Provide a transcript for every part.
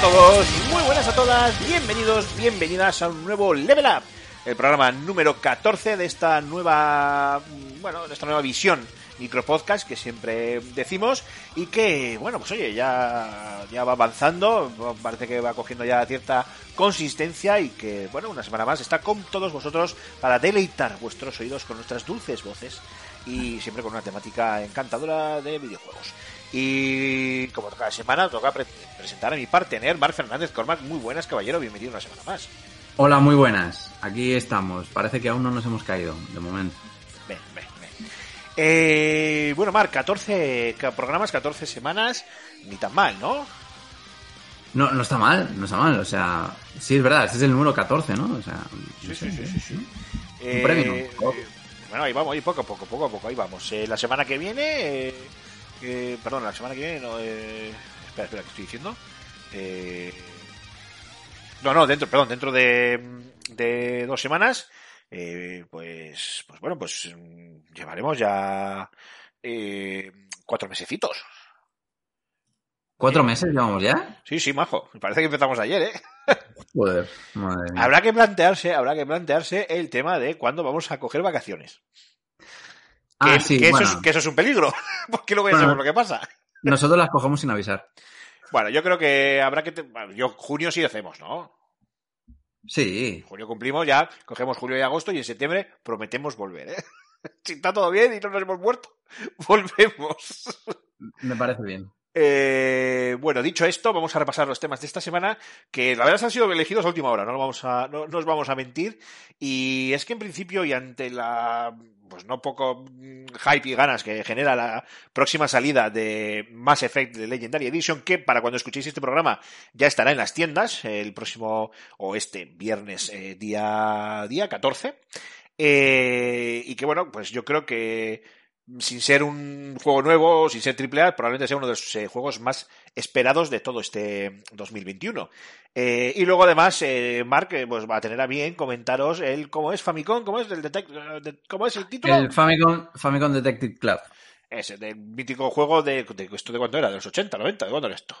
Todos, muy buenas a todas, bienvenidos, bienvenidas a un nuevo Level Up, el programa número 14 de esta nueva, bueno, de esta nueva visión micropodcast que siempre decimos y que, bueno, pues oye, ya, ya va avanzando, parece que va cogiendo ya cierta consistencia y que, bueno, una semana más está con todos vosotros para deleitar vuestros oídos con nuestras dulces voces y siempre con una temática encantadora de videojuegos. Y como cada semana toca pre- presentar a mi partener, Marc Fernández Cormac. Muy buenas, caballero, bienvenido una semana más. Hola, muy buenas. Aquí estamos. Parece que aún no nos hemos caído, de momento. Ven, ven, ven. Eh, bueno, Marc, 14 ca- programas, 14 semanas, ni tan mal, ¿no? No, no está mal, no está mal. O sea, sí es verdad, este es el número 14, ¿no? O sea, no sé. Eh, premio. eh, bueno, ahí vamos, ahí poco a poco, poco a poco, ahí vamos. Eh, la semana que viene, eh, perdón, la semana que viene, no, eh, espera, espera, ¿qué estoy diciendo? Eh, no, no, dentro, perdón, dentro de, de dos semanas, eh, pues, pues bueno, pues mm, llevaremos ya eh, cuatro mesecitos. ¿Cuatro meses llevamos ya? Sí, sí, majo. Me parece que empezamos ayer, ¿eh? Joder, madre mía. Habrá que plantearse, habrá que plantearse el tema de cuándo vamos a coger vacaciones. Ah, que, sí, que bueno. eso es, que eso es un peligro, porque luego ya Bueno. sabemos lo que pasa. Nosotros las cogemos sin avisar. Bueno, yo creo que habrá que... te- bueno, yo junio sí hacemos, ¿no? Sí. Junio cumplimos ya, cogemos julio y agosto y en septiembre prometemos volver, ¿eh? Si está todo bien y no nos hemos muerto, volvemos. Me parece bien. Eh, bueno, dicho esto, vamos a repasar los temas de esta semana, que la verdad han sido elegidos a última hora, no, lo vamos a, no, no os vamos a mentir. Y es que en principio, y ante la pues no poco mm, hype y ganas que genera la próxima salida de Mass Effect de Legendary Edition, que para cuando escuchéis este programa ya estará en las tiendas el próximo o este viernes eh, día, día 14. Eh, y que bueno, pues yo creo que sin ser un juego nuevo, sin ser AAA, probablemente sea uno de los eh, juegos más esperados de todo este 2021. Eh, y luego además, eh, Mark eh, pues va a tener a bien comentaros el cómo es Famicom, cómo es el de- cómo es el título. El Famicom, Famicom Detective Club. Ese, del mítico juego de, de esto de cuándo era, de los 80, 90, ¿de cuándo era esto?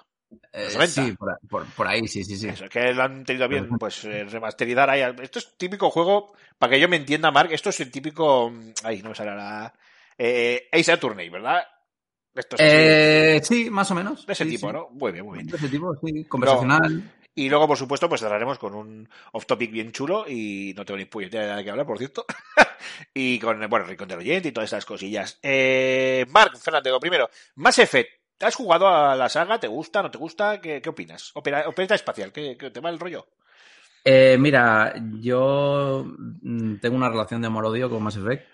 Eh, Los 90. sí, por, por- por ahí, sí, sí, sí. Eso, que lo han tenido bien, pues remasterizar ahí. Esto es típico juego, para que yo me entienda, Mark, esto es el típico, mm, ay, no me sale la, eh, Ace Attorney, ¿verdad? Eh, sí, más o menos. de ese Sí, tipo, sí. ¿no? Muy bien, muy bien. De ese tipo, sí. Conversacional. Y luego, por supuesto, pues cerraremos con un off-topic bien chulo y no tengo ni puñetera de qué hablar, por cierto. y con, bueno, Rincón del Oyente y todas esas cosillas. Eh, Marc, Fernández, lo primero, Mass Effect. ¿Has jugado a la saga? ¿Te gusta? ¿No te gusta? ¿Qué, qué opinas? Opera, opereta espacial, ¿qué, qué te va el rollo? Eh, mira, yo mm, tengo una relación de amor-odio con Mass Effect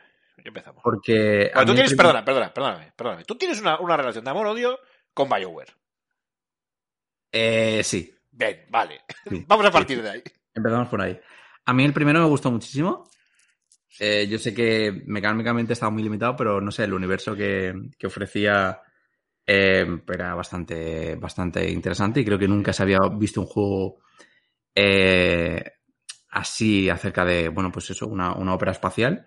empezamos. porque... Bueno, tú tienes, el prim- perdona, perdona, perdóname, perdóname. Tú tienes una, una relación de amor-odio con BioWare. Eh, sí, Bien, vale. Sí, Vamos a partir sí. de ahí. empezamos por ahí. A mí el primero me gustó muchísimo. Eh, yo sé que mecánicamente estaba muy limitado, pero no sé, el universo que, que ofrecía eh, era bastante, bastante interesante y creo que nunca se había visto un juego eh, así acerca de, bueno, pues eso, una, una ópera espacial.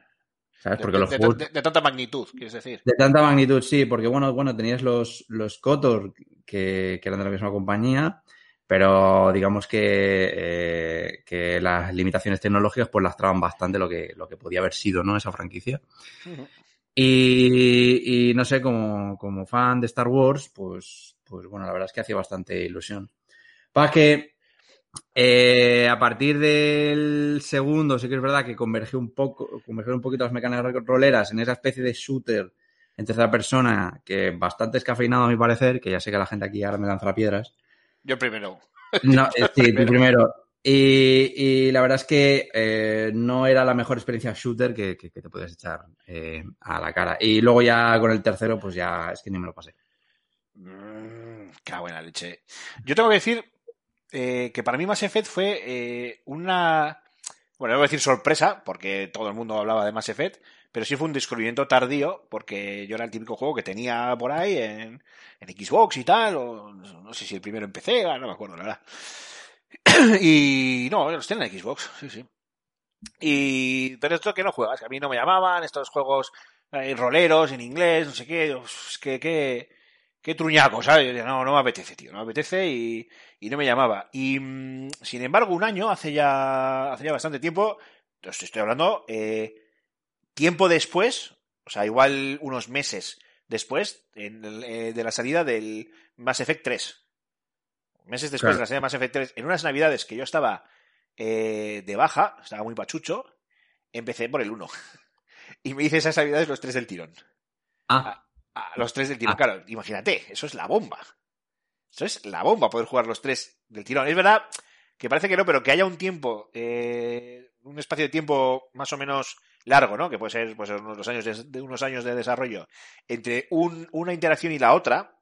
¿Sabes? De, Porque de- los de- juegos... de- de tanta magnitud, quieres decir. De tanta magnitud, sí, porque bueno, bueno, tenías los, los Kotor que, que eran de la misma compañía, pero digamos que, eh, que las limitaciones tecnológicas pues lastraban bastante lo que, lo que podía haber sido, ¿no? Esa franquicia. Y, y no sé, como, como fan de Star Wars, pues, pues bueno, la verdad es que hacía bastante ilusión. Para que eh, a partir del segundo, sí que es verdad que convergió un poco, convergió un poquito las mecánicas roleras en esa especie de shooter en tercera persona, que bastante escafeinado a mi parecer, que ya sé que la gente aquí ahora me lanzará piedras. Yo primero. No, eh, sí, tú primero. Y, y la verdad es que eh, no era la mejor experiencia shooter que, que- que te puedes echar eh, a la cara. Y luego ya con el tercero, pues ya es que ni me lo pasé. Mm, qué buena leche. Yo tengo que decir eh, que para mí Mass Effect fue eh, una. Bueno, a decir sorpresa, porque todo el mundo hablaba de Mass Effect, pero sí fue un descubrimiento tardío, porque yo era el típico juego que tenía por ahí en, en Xbox y tal, o no sé si el primero en PC, ah, no me acuerdo, la verdad. y no, los tenía en Xbox, sí, sí. Y, pero esto que no juegas, que a mí no me llamaban, estos juegos eh, roleros en inglés, no sé qué, que, que, qué truñaco, ¿sabes? Yo decía, no, no me apetece, tío, no me apetece y, y no me llamaba. Y, mm, sin embargo, un año, hace ya, hace ya bastante tiempo, estoy hablando, eh, tiempo después, o sea, igual unos meses después en el, eh, de la salida del Mass Effect 3. Meses después Claro. de la salida de Mass Effect 3, en unas navidades que yo estaba eh, de baja, estaba muy pachucho, empecé por el 1. y me hice esas navidades los tres del tirón. Ah, Los tres del tirón, Ah. claro, imagínate, eso es la bomba. Eso es la bomba, poder jugar los tres del tirón. Es verdad que parece que no, pero que haya un tiempo, eh, un espacio de tiempo más o menos largo, ¿no? Que puede ser pues, unos, los años de, de unos años de desarrollo, entre un- una interacción y la otra,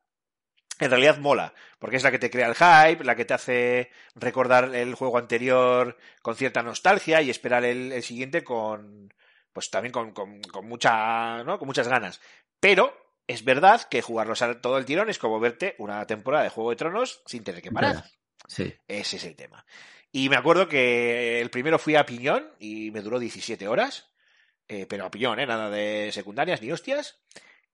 en realidad mola, porque es la que te crea el hype, la que te hace recordar el juego anterior con cierta nostalgia y esperar el, el siguiente con, pues también con, con, con mucha, ¿no? Con muchas ganas. Pero es verdad que jugarlos todo el tirón es como verte una temporada de Juego de Tronos sin tener que parar. sí. Ese es el tema. Y me acuerdo que el primero fui a Piñón y me duró 17 horas, eh, pero a Piñón, ¿eh? Nada de secundarias ni hostias.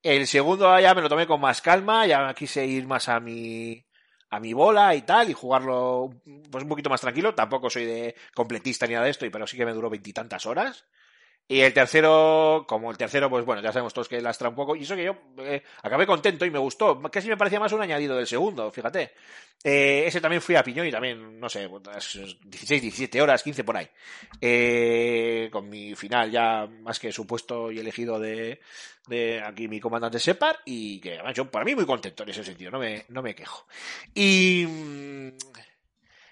El segundo ya me lo tomé con más calma, ya quise ir más a mi a mi bola y tal y jugarlo pues un poquito más tranquilo. Tampoco soy de completista ni nada de esto, pero sí que me duró veintitantas horas. Y el tercero, como el tercero, pues bueno, ya sabemos todos que lastra un poco. Y eso que yo eh, acabé contento y me gustó. Casi me parecía más un añadido del segundo, fíjate. Eh, ese también fui a Piñón y también, no sé, unas 16, 17 horas, 15 por ahí. Eh, con mi final ya más que supuesto y elegido de, de aquí mi comandante Separ y que además yo para mí muy contento en ese sentido, no me, no me quejo. Y,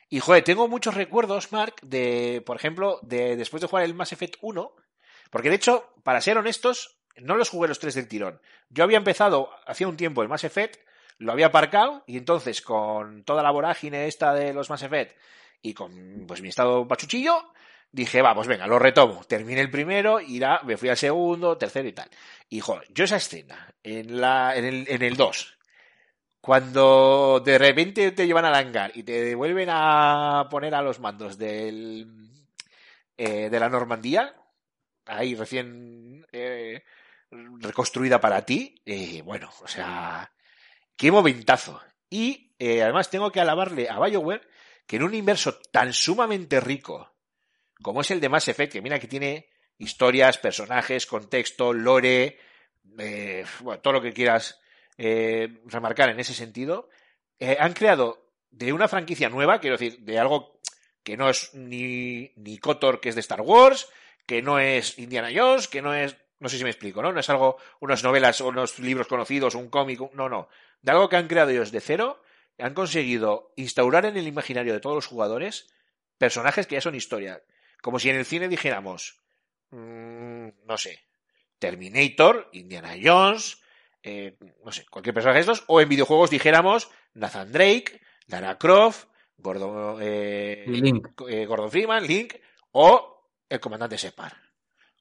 y joder, tengo muchos recuerdos, Mark, de, por ejemplo, de después de jugar el Mass Effect 1, porque de hecho, para ser honestos, no los jugué los tres del tirón. Yo había empezado hacía un tiempo el Mass Effect, lo había aparcado y entonces con toda la vorágine esta de los Mass Effect y con pues mi estado pachuchillo, dije, va, pues venga, lo retomo. Terminé el primero, irá, me fui al segundo, tercero y tal. Y joder, yo esa escena en la en el, en el 2, cuando de repente te llevan al hangar y te devuelven a poner a los mandos del eh, de la Normandía, ahí recién eh, reconstruida para ti, bueno, o sea, qué momentazo. Y eh, además tengo que alabarle a BioWare que en un universo tan sumamente rico como es el de Mass Effect, que mira que tiene historias, personajes, contexto, lore, eh, bueno, todo lo que quieras remarcar en ese sentido, han creado de una franquicia nueva, quiero decir, de algo que no es ni, ni KOTOR, que es de Star Wars, que no es Indiana Jones, que no es, no sé si me explico, ¿no? No es algo, unas novelas o unos libros conocidos, un cómic, no, no. De algo que han creado ellos de cero, han conseguido instaurar en el imaginario de todos los jugadores personajes que ya son historia. Como si en el cine dijéramos, mm, no sé, Terminator, Indiana Jones, eh, no sé, cualquier personaje de estos, o en videojuegos dijéramos Nathan Drake, Lara Croft, Gordon, eh, Link. eh, Gordon Freeman, Link, o el comandante Separ,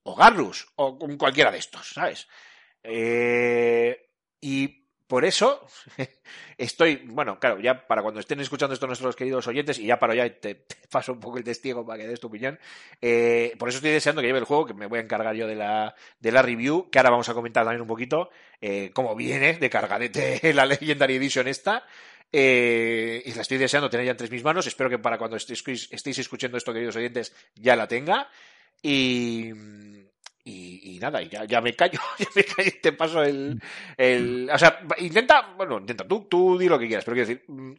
o Garrus, o cualquiera de estos, ¿sabes? Eh, y por eso estoy, bueno, claro, ya para cuando estén escuchando esto nuestros queridos oyentes, y ya para ya te, te paso un poco el testigo para que des tu opinión, eh, por eso estoy deseando que lleve el juego, que me voy a encargar yo de la, de la review, que ahora vamos a comentar también un poquito eh, cómo viene de cargadete la Legendary Edition esta. Eh, y la estoy deseando tener ya entre mis manos. Espero que para cuando estéis, escuchando esto, queridos oyentes, ya la tenga. Y, y, nada, y ya, me callo, ya me callo y te paso el, el. O sea, intenta, bueno, intenta, tú, tú di lo que quieras, pero quiero decir. mm,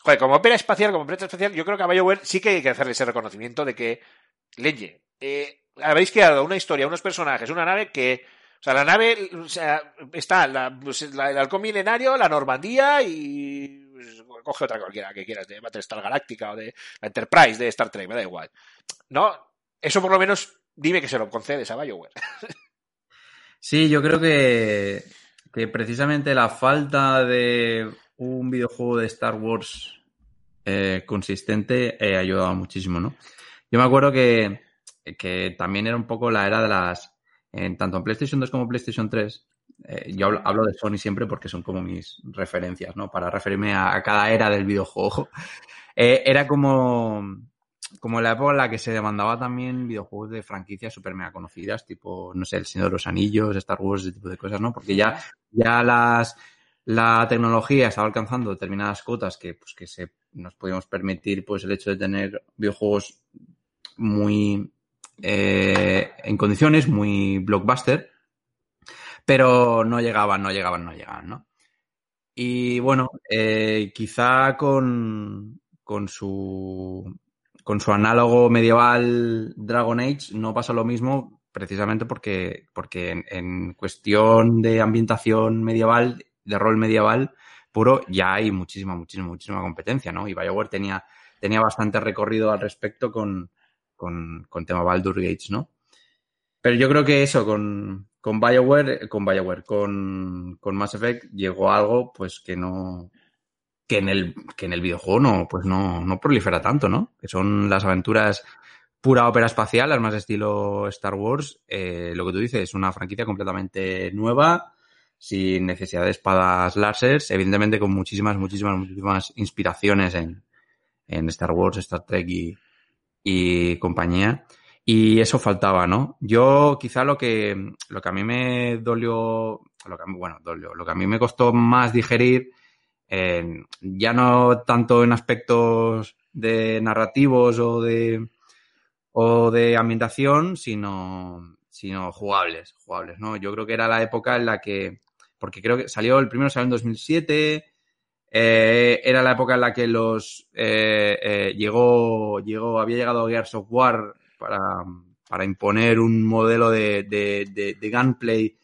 Joder, como ópera espacial, como empresa espacial, yo creo que a BioWare sí que hay que hacerle ese reconocimiento de que, leye, eh, habéis creado una historia, unos personajes, una nave que O sea, la nave, o sea, está la, pues, el halcón milenario, la Normandía y coge otra cualquiera que quieras, de Battlestar Galáctica o de la Enterprise de Star Trek, me da igual. No, eso por lo menos dime que se lo concedes a BioWare. Sí, yo creo que, que precisamente la falta de un videojuego de Star Wars eh, consistente eh, ayudado muchísimo, ¿no? Yo me acuerdo que, que también era un poco la era de las... En, tanto en PlayStation 2 como PlayStation 3, eh, yo hablo, de Sony siempre porque son como mis referencias, ¿no? Para referirme a, a cada era del videojuego. Eh, era como, como la época en la que se demandaba también videojuegos de franquicias super mega conocidas, tipo, no sé, El Señor de los Anillos, Star Wars, ese tipo de cosas, ¿no? Porque ya, ya las, la tecnología estaba alcanzando determinadas cotas que, pues, que se, nos podíamos permitir, pues, el hecho de tener videojuegos muy, eh, en condiciones, muy blockbuster, pero no llegaban, no llegaban, no llegaban, ¿no? Y bueno, eh, quizá con, con su con su análogo medieval Dragon Age no pasa lo mismo precisamente porque, porque en, cuestión de ambientación medieval, de rol medieval puro, ya hay muchísima, muchísima, muchísima competencia, ¿no? Y BioWare tenía, tenía bastante recorrido al respecto con, con, con tema Baldur Gates, ¿no? Pero yo creo que eso, con, con BioWare, con BioWare, con, con Mass Effect llegó algo pues que no, que en el, que en el videojuego no, pues no, no prolifera tanto, ¿no? Que son las aventuras pura ópera espacial, las más estilo Star Wars. Eh, lo que tú dices, es una franquicia completamente nueva, sin necesidad de espadas láseres, evidentemente con muchísimas, muchísimas, muchísimas inspiraciones en, en Star Wars, Star Trek y compañía. Y eso faltaba, ¿no? Yo quizá lo que, lo que a mí me dolió, lo que bueno, dolió, lo que a mí me costó más digerir, eh, ya no tanto en aspectos de narrativos o de, o de ambientación, sino, sino jugables, jugables, ¿no? Yo creo que era la época en la que, porque creo que salió, el primero salió en 2007, eh, era la época en la que los, eh, eh, llegó, llegó, había llegado Gears of War para, para imponer un modelo de, de, de, de gunplay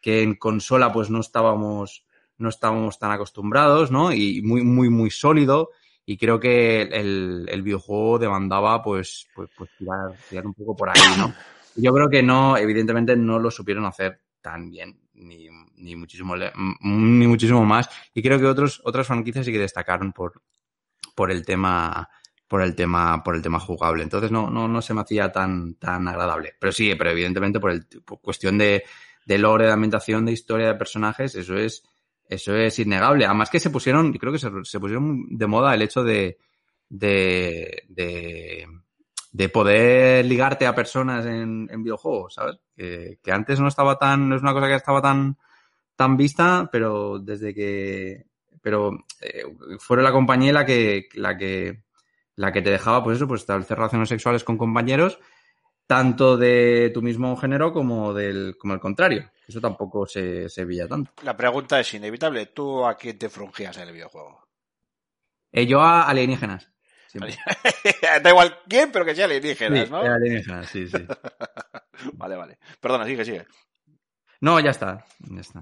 que en consola pues no estábamos, no estábamos tan acostumbrados, ¿no? Y muy, muy, muy sólido. Y creo que el, el videojuego demandaba, pues, pues, pues tirar, tirar un poco por ahí, ¿no? Yo creo que no, evidentemente no lo supieron hacer tan bien, ni, ni muchísimo, ni muchísimo más. Y creo que otros, otras franquicias sí que destacaron por, por el tema, por el tema, por el tema jugable. Entonces no, no, no se me hacía tan, tan agradable. Pero sí, pero evidentemente por el, cuestión de, de lore, de ambientación, de historia de personajes, eso es, eso es innegable. Además que se pusieron, creo que se, pusieron de moda el hecho de, de, de, de poder ligarte a personas en, en videojuegos, ¿sabes? Que, antes no estaba tan, no es una cosa que estaba tan, tan vista, pero desde que, pero eh, fuera la compañía la que, la que, la que te dejaba, pues eso, pues establecer relaciones sexuales con compañeros, tanto de tu mismo género como del, como el contrario. Eso tampoco se, se veía tanto. La pregunta es inevitable. ¿Tú a quién te frungías en el videojuego? Eh, yo a alienígenas. siempre. da igual quién, pero que sea alienígenas, Sí, ¿no? alienígenas, sí, sí. Vale, vale. Perdona, sigue, sigue. No, ya está, ya está.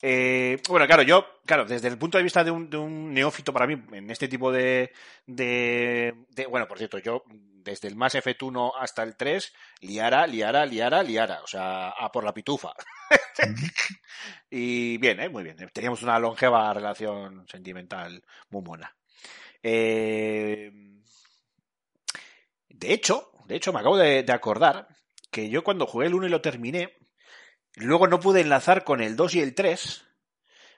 Eh, bueno, claro, yo, claro, desde el punto de vista de un, de un neófito para mí, en este tipo de, de, de- Bueno, por cierto, yo, desde el Mass Effect 1 hasta el 3, liara, liara, liara, liara. O sea, a por la pitufa. y bien, ¿eh? Muy bien. Teníamos una longeva relación sentimental muy buena. Eh, de hecho, de hecho, me acabo de, de acordar que yo cuando jugué el 1 y lo terminé, luego no pude enlazar con el 2 y el 3,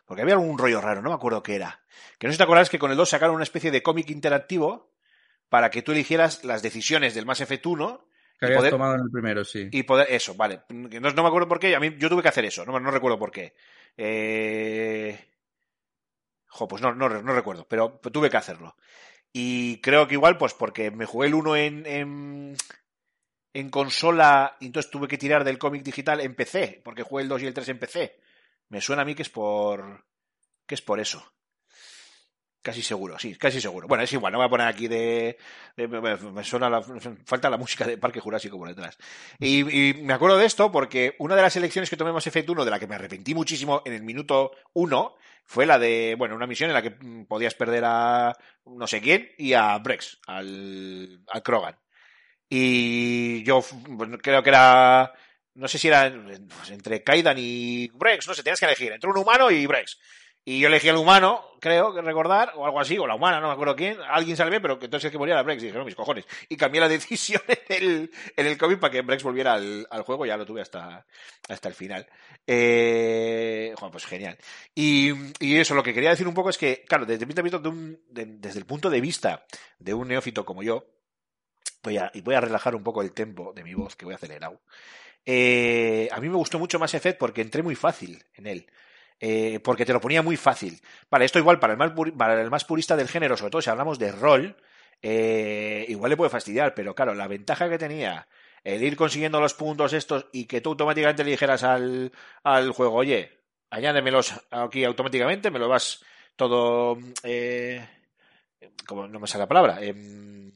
porque había algún rollo raro, no me acuerdo qué era. Que no sé si te acuerdas que con el 2 sacaron una especie de cómic interactivo para que tú eligieras las decisiones del Mass Effect 1 Que habías poder, tomado en el primero, sí. y poder, eso, vale. No, no me acuerdo por qué, a mí yo tuve que hacer eso, no, no recuerdo por qué. Eh... Jo, pues no, no, no recuerdo, pero tuve que hacerlo. Y creo que igual, pues porque me jugué el 1 en, en, en consola y entonces tuve que tirar del cómic digital en PC, porque jugué el 2 y el 3 en PC. Me suena a mí que es por que es por eso. Casi seguro, sí, casi seguro. Bueno, es igual, no voy a poner aquí de... me, suena la... Falta la música de Parque Jurásico por detrás. Y, me acuerdo de esto porque una de las elecciones que tomé Mass Effect 1, de la que me arrepentí muchísimo en el minuto 1, fue la de, bueno, una misión en la que podías perder a no sé quién y a Brex, al, al Krogan. Y yo creo que era... No sé si era pues, entre Kaidan y Brex, no sé, tenías que elegir entre un humano y Brex. Y yo elegí al humano, creo que recordar, o algo así, o la humana, no me acuerdo quién. Alguien salvé, pero entonces el que moría era Brex. Y dije, no, mis cojones. Y cambié la decisión en el, en el cómic para que Brex volviera al, al juego. Ya lo tuve hasta, hasta el final. Eh, bueno, pues genial. Y, y eso, lo que quería decir un poco es que, claro, desde, desde el punto de vista de un neófito como yo, voy a, voy a relajar un poco el tempo de mi voz, que voy acelerado. Eh, a mí me gustó mucho Mass Effect porque entré muy fácil en él. Eh, porque te lo ponía muy fácil. Vale, esto igual para el más, para el más purista del género, sobre todo si hablamos de rol, eh, igual le puede fastidiar, pero claro, la ventaja que tenía el ir consiguiendo los puntos estos y que tú automáticamente le dijeras al, al juego, oye, añádemelos aquí automáticamente, me lo vas todo... Eh, como no me sale la palabra. em,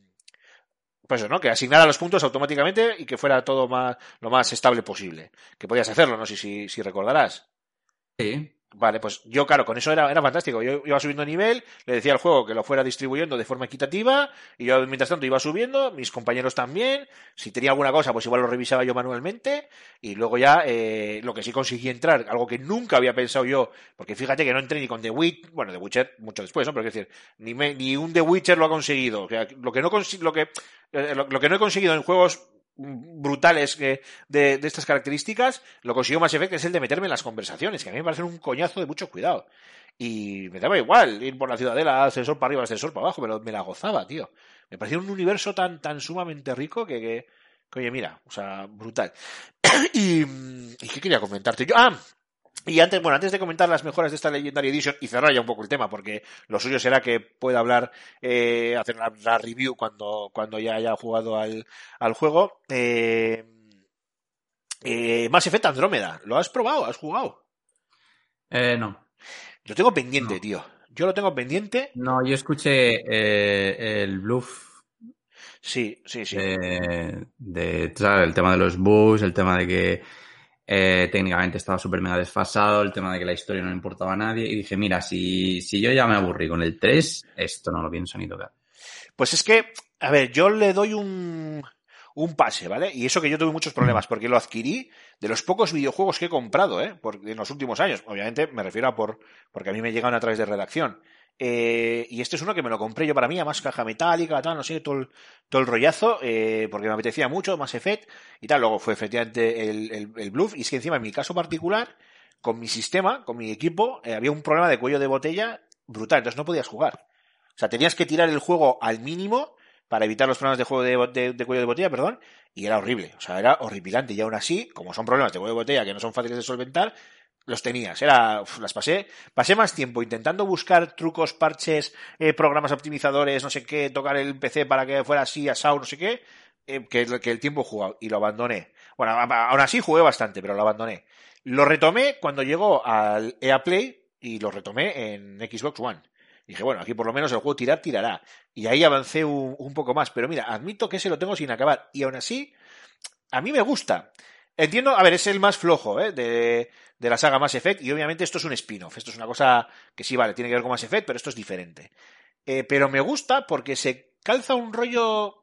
pues eso, ¿no? Que asignara los puntos automáticamente y que fuera todo más, lo más estable posible. Que podías hacerlo, no sé si, si recordarás. Sí. Vale, pues yo, claro, con eso era, era fantástico. Yo iba subiendo nivel, le decía al juego que lo fuera distribuyendo de forma equitativa, y yo, mientras tanto, iba subiendo, mis compañeros también. Si tenía alguna cosa, pues igual lo revisaba yo manualmente, y luego ya, eh, lo que sí conseguí entrar, algo que nunca había pensado yo, porque fíjate que no entré ni con The Witcher, bueno, The Witcher mucho después, ¿no? Pero quiero decir, ni, me- ni un The Witcher lo ha conseguido. O sea, lo que no, lo que, eh, lo, que no he conseguido en juegos brutales de, de estas características, lo consiguió Mass Effect, que es el de meterme en las conversaciones, que a mí me parecen un coñazo de mucho cuidado. Y me daba igual ir por la ciudadela, ascensor para arriba, ascensor para abajo, me, lo- me la gozaba, tío. Me parecía un universo tan, tan sumamente rico que, que, oye, mira, o sea, brutal. y, ¿y qué quería comentarte yo? Ah, y antes, bueno, antes de comentar las mejoras de esta Legendary Edition y cerrar ya un poco el tema, porque lo suyo será que pueda hablar, eh, hacer la, la review cuando, cuando ya haya jugado al, al juego. Eh, eh, Mass Effect Andrómeda, ¿lo has probado? ¿Has jugado? Eh, no. Lo tengo pendiente, No. tío. Yo lo tengo pendiente. No, yo escuché eh, el bluff Sí, sí, sí. de, de- ¿sabes? el tema de los bugs, el tema de que eh, técnicamente estaba súper mega desfasado, el tema de que la historia no le importaba a nadie. Y dije, mira, si, si yo ya me aburrí con el 3, esto no lo pienso ni tocar. Pues es que, a ver, yo le doy un, un pase, ¿vale? Y eso que yo tuve muchos problemas, porque lo adquirí de los pocos videojuegos que he comprado, ¿eh? Por, en los últimos años. Obviamente me refiero a por, porque a mí me llegan a través de redacción. Eh, y este es uno que me lo compré yo para mí, además caja metálica, tal, no sé, todo el, todo el rollazo, eh, porque me apetecía mucho, más Effect y tal. Luego fue efectivamente el, el, Bluff. Y es que encima, en mi caso particular, con mi sistema, con mi equipo, eh, había un problema de cuello de botella brutal, entonces no podías jugar. O sea, tenías que tirar el juego al mínimo para evitar los problemas de juego de, de- de cuello de botella, perdón, y era horrible. O sea, era horripilante. Y aún así, como son problemas de cuello de botella que no son fáciles de solventar, los tenías. Era, las pasé, pasé más tiempo intentando buscar trucos, parches, eh, programas optimizadores, no sé qué, tocar el PC para que fuera así, asado, no sé qué, eh, que, el- tiempo jugado. Y lo abandoné. Bueno, aún así jugué bastante, pero lo abandoné. Lo retomé cuando llegó al EA Play y lo retomé en Xbox One. Dije, bueno, aquí por lo menos el juego tirar, tirará. Y ahí avancé un, un poco más. Pero mira, admito que ese lo tengo sin acabar. Y aún así, a mí me gusta. Entiendo, a ver, es el más flojo ¿eh? de, de la saga Mass Effect. Y obviamente esto es un spin-off. Esto es una cosa que sí, vale, tiene que ver con Mass Effect, pero esto es diferente. Eh, pero me gusta porque se calza un rollo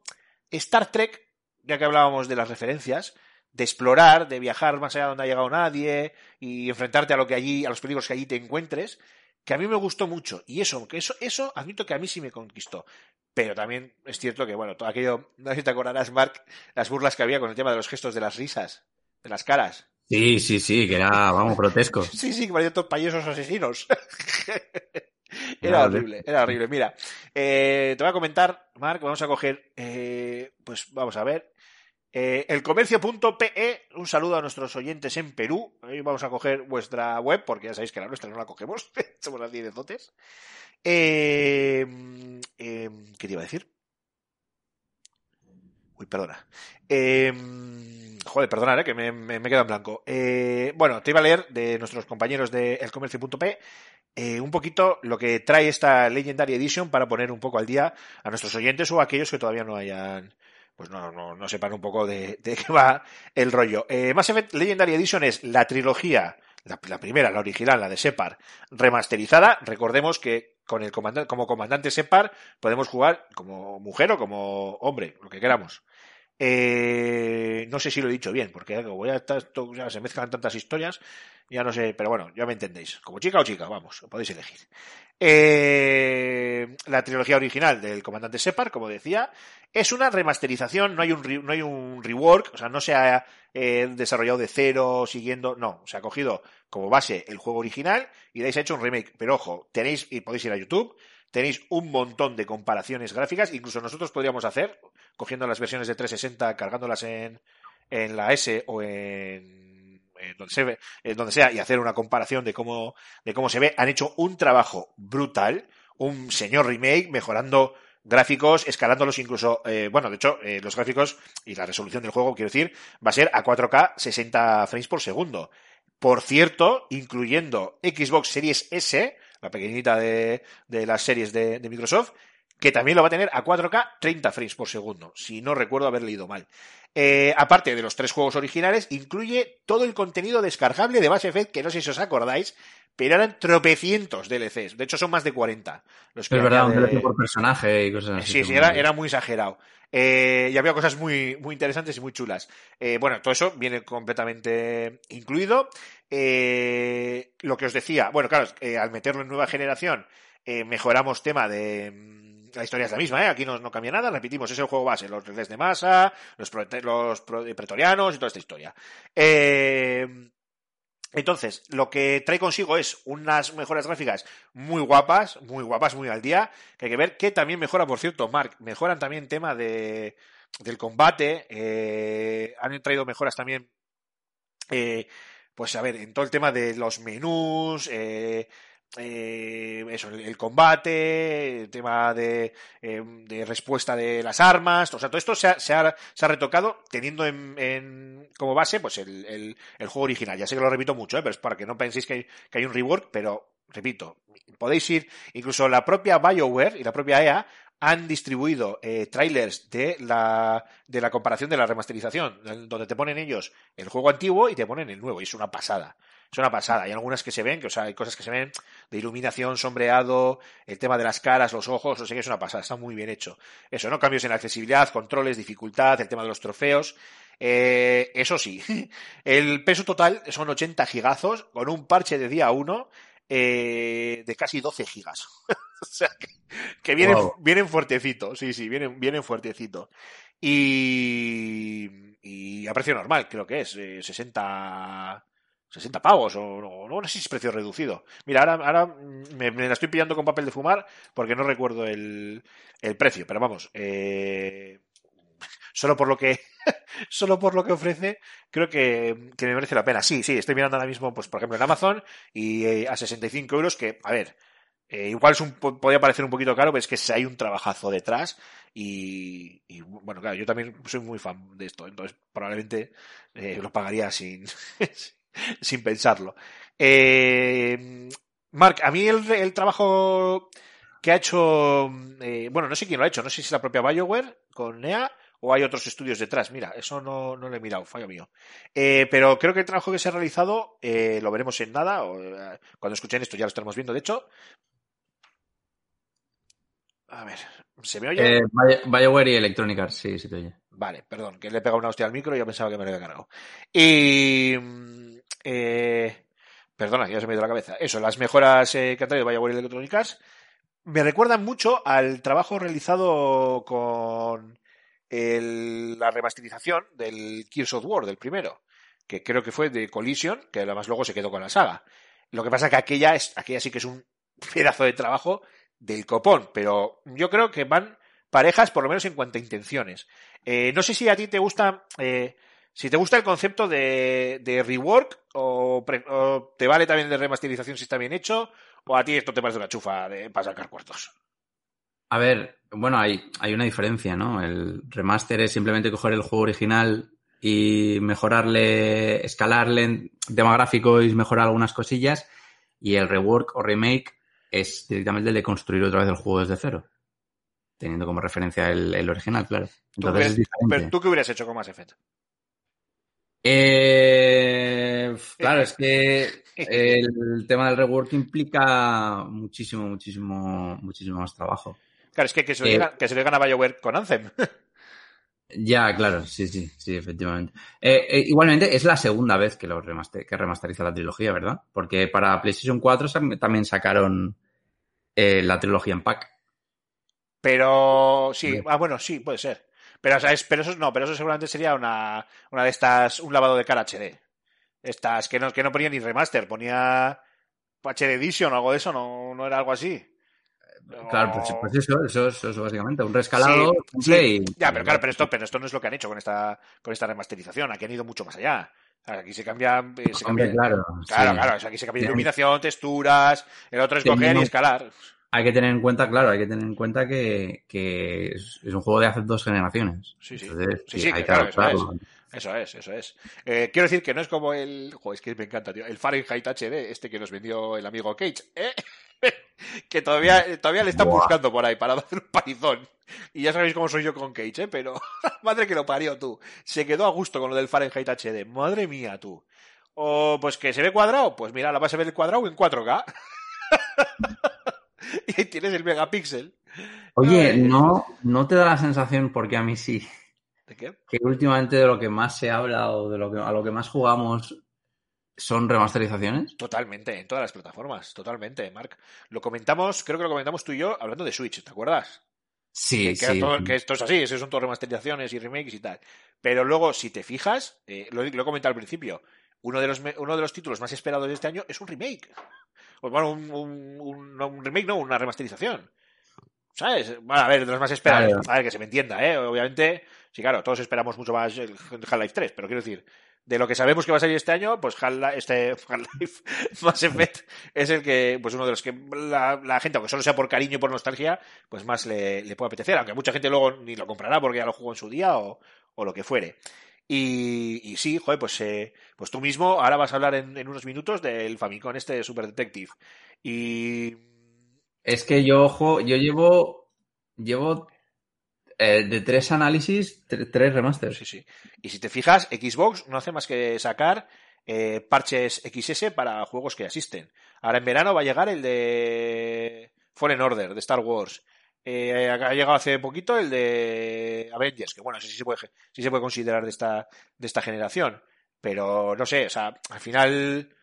Star Trek, ya que hablábamos de las referencias, de explorar, de viajar más allá de donde ha llegado nadie y enfrentarte a lo que allí, a los peligros que allí te encuentres, que a mí me gustó mucho. Y eso, eso, eso admito que a mí sí me conquistó. Pero también es cierto que, bueno, todo aquello, no sé si te acordarás, Mark, las burlas que había con el tema de los gestos de las risas, de las caras. Sí, sí, sí, que era, vamos, grotesco. Sí, sí, que parecían todos payasos asesinos. Era Vale. horrible, era horrible. Mira, eh, te voy a comentar, Marc, vamos a coger, eh, pues vamos a ver, eh, elcomercio.pe, un saludo a nuestros oyentes en Perú. Hoy vamos a coger vuestra web, porque ya sabéis que la nuestra no la cogemos, somos así de dotes. Eh, eh, ¿Qué te iba a decir? Uy, perdona. Eh, joder, perdonad, eh, que me, me, me he quedado en blanco. Eh, bueno, te iba a leer de nuestros compañeros de elcomercio.p eh, un poquito lo que trae esta Legendary Edition para poner un poco al día a nuestros oyentes o a aquellos que todavía no hayan, pues no, no, no sepan un poco de, qué va el rollo. Eh, Mass Effect Legendary Edition es la trilogía, la, la primera, la original, la de Separ, remasterizada. Recordemos que con el comandante, como comandante Separ podemos jugar como mujer o como hombre, lo que queramos. Eh, no sé si lo he dicho bien, porque como voy a estar, esto- ya se mezclan tantas historias, ya no sé, pero bueno, ya me entendéis. Como chica o chica, vamos, podéis elegir. Eh, la trilogía original del comandante Separ, como decía, es una remasterización, no hay un, no hay un rework, o sea, no se ha eh, desarrollado de cero, siguiendo, no, se ha cogido como base el juego original y de ahí se ha hecho un remake. Pero ojo, tenéis, y podéis ir a YouTube, tenéis un montón de comparaciones gráficas, incluso nosotros podríamos hacer, cogiendo las versiones de 360, cargándolas en, en la S o en, donde, se donde sea y hacer una comparación de cómo, de cómo se ve. Han hecho un trabajo brutal, un señor remake, mejorando gráficos, escalándolos incluso, eh, bueno, de hecho, eh, los gráficos y la resolución del juego, quiero decir, va a ser a 4K 60 frames por segundo. Por cierto, incluyendo Xbox Series S, la pequeñita de, de las series de, de Microsoft, que también lo va a tener a 4K 30 frames por segundo, si no recuerdo haber leído mal. Eh, aparte de los tres juegos originales, incluye todo el contenido descargable de Mass Effect, que no sé si os acordáis, pero eran tropecientos DLCs. De hecho, son más de 40. Los que Es verdad, un añade- DLC por personaje y cosas así. Sí, sí, era, era muy exagerado. Eh, y había cosas muy, muy interesantes y muy chulas. Eh, bueno, todo eso viene completamente incluido. Eh, lo que os decía, bueno, claro, eh, al meterlo en nueva generación, eh, mejoramos tema de. mm, La historia es la misma, ¿eh? aquí no, no cambia nada, repetimos, es el juego base, los relés de masa, los, pretorianos y toda esta historia. Entonces, lo que trae consigo es unas mejoras gráficas muy guapas, muy guapas, muy al día, que hay que ver que también mejora, por cierto, Mark, mejoran también tema de, del combate, han traído mejoras también, eh, pues a ver, en todo el tema de los menús, eh, eh, eso, el, el combate, el tema de, eh, de respuesta de las armas, o sea, todo esto se ha, retocado teniendo en, como base pues el juego original. Ya sé que lo repito mucho, ¿eh? pero es para que no penséis que hay, que hay un rework, pero repito, podéis ir, incluso la propia BioWare y la propia EA han distribuido eh, trailers de la, de la comparación de la remasterización, donde te ponen ellos el juego antiguo y te ponen el nuevo, y es una pasada. Es una pasada. Hay algunas que se ven, que o sea, hay cosas que se ven de iluminación, sombreado, el tema de las caras, los ojos, o sea que es una pasada, está muy bien hecho. Eso, ¿no? Cambios en accesibilidad, controles, dificultad, el tema de los trofeos. Eh, eso sí, el peso total son 80 gigazos con un parche de día 1 eh, de casi 12 gigas. o sea, que, que vienen, Wow. vienen fuertecitos, sí, sí, vienen, vienen fuertecitos. Y, y a precio normal, creo que es, eh, 60, 60 pavos, o no, no, no sé si es precio reducido. Mira, ahora, ahora me, me la estoy pillando con papel de fumar porque no recuerdo el, el precio, pero vamos, eh, solo por lo que solo por lo que ofrece, creo que, que me merece la pena. Sí, sí, estoy mirando ahora mismo, pues por ejemplo, en Amazon y eh, a 65 euros, que, a ver, eh, igual es un, po- podría parecer un poquito caro, pero es que hay un trabajazo detrás y, bueno, claro, yo también soy muy fan de esto, entonces probablemente eh, lo pagaría sin, sin pensarlo. Eh, Mark, a mí el, el trabajo que ha hecho, bueno, no sé quién lo ha hecho, no sé si es la propia BioWare con NEA o hay otros estudios detrás. Mira, eso no, no lo he mirado, fallo mío. Eh, pero creo que el trabajo que se ha realizado eh, lo veremos en nada, o eh, cuando escuchen esto ya lo estaremos viendo, de hecho. A ver, ¿se me oye? Eh, BioWare y Electronic Arts, sí, sí te oye. Vale, perdón, que le he pegado una hostia al micro y yo pensaba que me lo había cargado. Y. mm, Eh, perdona, ya se me ha ido la cabeza. Eso, las mejoras eh, que ha traído BioWare y Electronic Arts me recuerdan mucho al trabajo realizado con el- la remasterización del Gears of War, del primero, que creo que fue de Collision, que además luego se quedó con la saga. Lo que pasa que aquella, es, aquella sí que es un pedazo de trabajo del copón, pero yo creo que van parejas por lo menos en cuanto a intenciones. Eh, no sé si a ti te gusta, eh, si te gusta el concepto de, de rework o, te vale también de remasterización si está bien hecho, o a ti esto te parece una chufa de, para sacar cuartos. A ver, bueno, hay, hay una diferencia, ¿no? El remaster es simplemente coger el juego original y mejorarle, escalarle en tema gráfico y mejorar algunas cosillas. Y el rework o remake es directamente el de construir otra vez el juego desde cero. Teniendo como referencia el, el original, claro. ¿Tú, Entonces ¿tú qué hubieras hecho con Mass Effect? Eh, claro, es que el tema del rework implica muchísimo, muchísimo, muchísimo más trabajo. Claro, es que, que se lo Eh, digan, que se lo digan a BioWare con Anthem. Ya, claro, sí, sí, sí, efectivamente. Eh, eh, igualmente, es la segunda vez que, lo remaster, que remasteriza la trilogía, ¿verdad? Porque para PlayStation 4 sam- también sacaron eh, la trilogía en pack. Pero sí, ah, bueno, sí, puede ser. Pero, o sea, es- pero eso no, pero eso seguramente sería una, una de estas, un lavado de cara HD. Estas que no, que no ponía ni remaster, ponía HD Edition o algo de eso, no, no era algo así. Claro, pues, pues eso, eso, eso, eso básicamente, un rescalado, Sí, Ya, pero claro, pero esto, pero esto no es lo que han hecho con esta, con esta remasterización. Aquí han ido mucho más allá. Aquí se cambia, eh, se Hombre, cambia- claro. claro, sí. claro, o sea, aquí se cambia iluminación, texturas, el otro es coger y escalar. Hay que tener en cuenta, claro, hay que tener en cuenta que, que es, es un juego de hace dos generaciones. Sí, sí. Entonces, Sí, sí, hay que claro, eso es, eso es. Eh, quiero decir que no es como el. Joder, es que me encanta, tío. El Fahrenheit HD, este que nos vendió el amigo Cage, ¿eh? que todavía, todavía le están Buah. buscando por ahí para hacer un parizón. Y ya sabéis cómo soy yo con Cage, ¿eh? Pero, madre que lo parió tú. Se quedó a gusto con lo del Fahrenheit HD. Madre mía, tú. O, pues que se ve cuadrado. Pues mira, la vas a ver el cuadrado en 4K. y tienes el megapíxel. Oye, no, no te da la sensación, porque a mí sí, ¿De qué? que últimamente de lo que más se habla o de lo que, a lo que más jugamos son remasterizaciones. Totalmente, en todas las plataformas, totalmente, Mark. Lo comentamos, creo que lo comentamos tú y yo hablando de Switch, ¿te acuerdas? Sí, que, sí. todo- que esto es así, esos son todas remasterizaciones y remakes y tal. Pero luego, si te fijas, eh, lo, lo he comentado al principio, uno de, los, uno de los títulos más esperados de este año es un remake. O bueno, un, un- un- no, un remake, no, una remasterización. ¿Sabes? Bueno, a ver, de los más esperados. Claro. A ver, que se me entienda, ¿eh? Obviamente, sí, claro, todos esperamos mucho más el Half-Life 3, pero quiero decir, de lo que sabemos que va a salir este año, pues Half-Life, este Half-Life Mass Effect es el que, pues uno de los que la, la gente, aunque solo sea por cariño y por nostalgia, pues más le, le puede apetecer, aunque mucha gente luego ni lo comprará porque ya lo jugó en su día o, o lo que fuere. Y, y sí, joder, pues, eh, pues tú mismo ahora vas a hablar en, en unos minutos del Famicom este de Super Detective. Y Es que yo, ojo, yo llevo, llevo eh, de tres análisis, tre- tres remasters. Sí, sí. Y si te fijas, Xbox no hace más que sacar eh, parches XS para juegos que asisten. Ahora en verano va a llegar el de Fallen Order, de Star Wars. Eh, ha llegado hace poquito el de Avengers, que bueno, sí, sí se puede, sí se puede considerar de esta, de esta generación. Pero no sé, o sea, al final,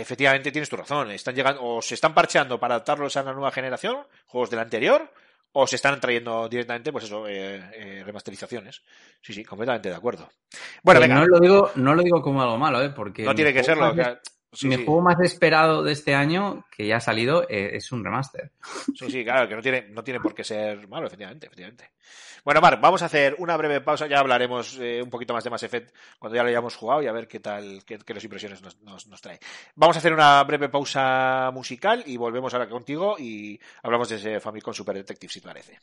efectivamente tienes tu razón. Están llegando, o se están parcheando para adaptarlos a la nueva generación, juegos de la anterior, o se están trayendo directamente, pues eso, eh, eh, remasterizaciones. Sí, sí, completamente de acuerdo. Bueno, venga, no lo digo, no lo digo como algo malo, ¿eh? Porque no tiene que serlo. Sí, mi sí. juego más esperado de este año, que ya ha salido, eh, es un remaster. Sí, sí, claro, que no tiene, no tiene por qué ser malo, efectivamente, efectivamente. Bueno, Marc, vamos a hacer una breve pausa, ya hablaremos eh, un poquito más de Mass Effect cuando ya lo hayamos jugado y a ver qué tal, qué, qué las impresiones nos, nos, nos trae. Vamos a hacer una breve pausa musical y volvemos ahora contigo y hablamos de ese Famicom Super Detective, si te parece.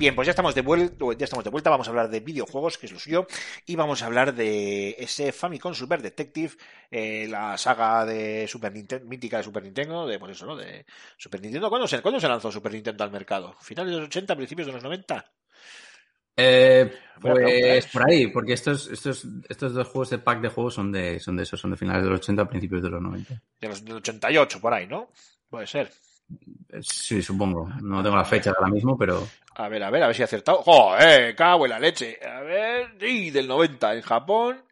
Bien, pues ya estamos de vuelta, ya estamos de vuelta, vamos a hablar de videojuegos, que es lo suyo, y vamos a hablar de ese Famicom Super Detective, eh, la saga de Super Nintendo, mítica de Super Nintendo, de pues eso, ¿no? De Super Nintendo. ¿Cuándo se, ¿Cuándo se lanzó Super Nintendo al mercado? ¿Finales de los 80, principios de los 90? Eh, pregunta, ¿eh? pues por ahí, porque estos, estos, estos dos juegos de pack de juegos son de, son de esos, son de finales de los 80 principios de los 90. De los del 88, por ahí, ¿no? Puede ser. Sí, supongo. No tengo la fecha ahora mismo, pero A ver, a ver, a ver si he acertado. ¡Joder! ¡Cago en la leche! A ver, y del 90 en Japón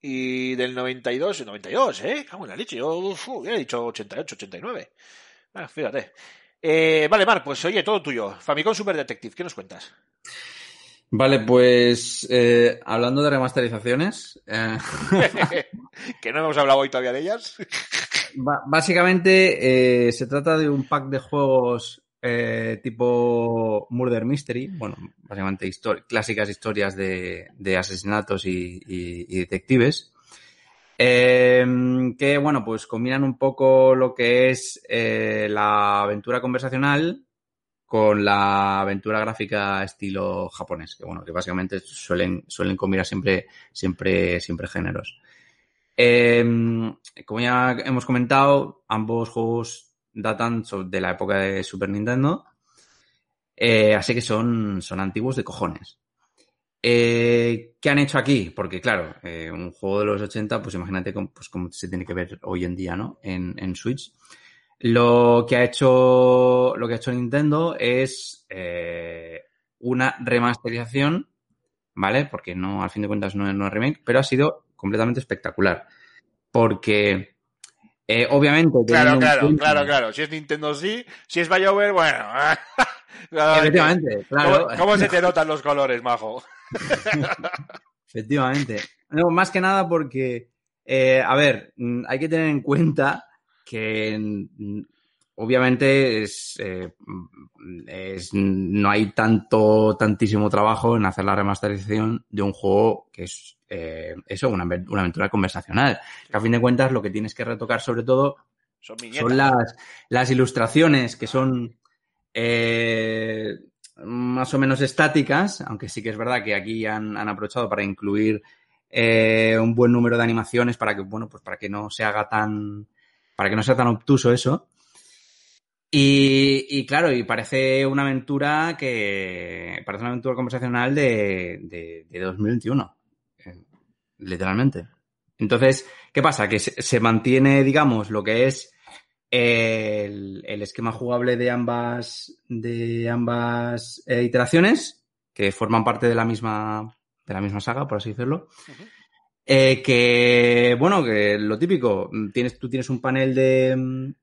y del 92 en 92, ¿eh? ¡Cago en la leche! Yo uf, hubiera dicho 88, 89. Ah, fíjate. Eh, vale, Marc, pues oye, todo tuyo. Famicom Super Detective, ¿qué nos cuentas? Vale, pues eh, hablando de remasterizaciones, eh, que no hemos hablado hoy todavía de ellas. básicamente eh, se trata de un pack de juegos eh, tipo Murder Mystery, bueno, básicamente histori- clásicas historias de, asesinatos y, detectives, eh, que, bueno, pues combinan un poco lo que es eh, la aventura conversacional con la aventura gráfica estilo japonés, que bueno, que básicamente suelen, suelen combinar siempre, siempre, siempre géneros. Eh, como ya hemos comentado, ambos juegos datan de la época de Super Nintendo, eh, así que son, son antiguos de cojones. Eh, ¿Qué han hecho aquí? Porque claro, eh, un juego de los 80, pues imagínate cómo, pues, cómo se tiene que ver hoy en día, ¿no? En, en Switch. Lo que ha hecho, lo que ha hecho Nintendo es una remasterización, ¿vale? Porque no, al fin de cuentas no es una remake, pero ha sido completamente espectacular. Porque, eh, obviamente. Claro, claro, cuenta- claro, claro. Si es Nintendo sí, si es BioWare, bueno. Efectivamente, claro. ¿Cómo, cómo se te notan los colores, majo? Efectivamente. No, más que nada porque, eh, a ver, mm, hay que tener en cuenta que mm, obviamente es, eh, es- no hay tanto, tantísimo trabajo en hacer la remasterización de un juego que es eh, eso, una, una aventura conversacional. Que a fin de cuentas lo que tienes que retocar sobre todo son las, las ilustraciones que son eh, más o menos estáticas, aunque sí que es verdad que aquí han, han aprovechado para incluir eh, un buen número de animaciones para que, bueno, pues para que no se haga tan, para que no sea tan obtuso eso. Y, y claro, y parece una aventura que, parece una aventura conversacional de, de, de 2021, eh, literalmente. Entonces, ¿qué pasa? Que se, se mantiene, digamos, lo que es el, el esquema jugable de ambas, de ambas eh, iteraciones, que forman parte de la misma, de la misma saga, por así decirlo. Eh, que, bueno, que lo típico, tienes, tú tienes un panel de,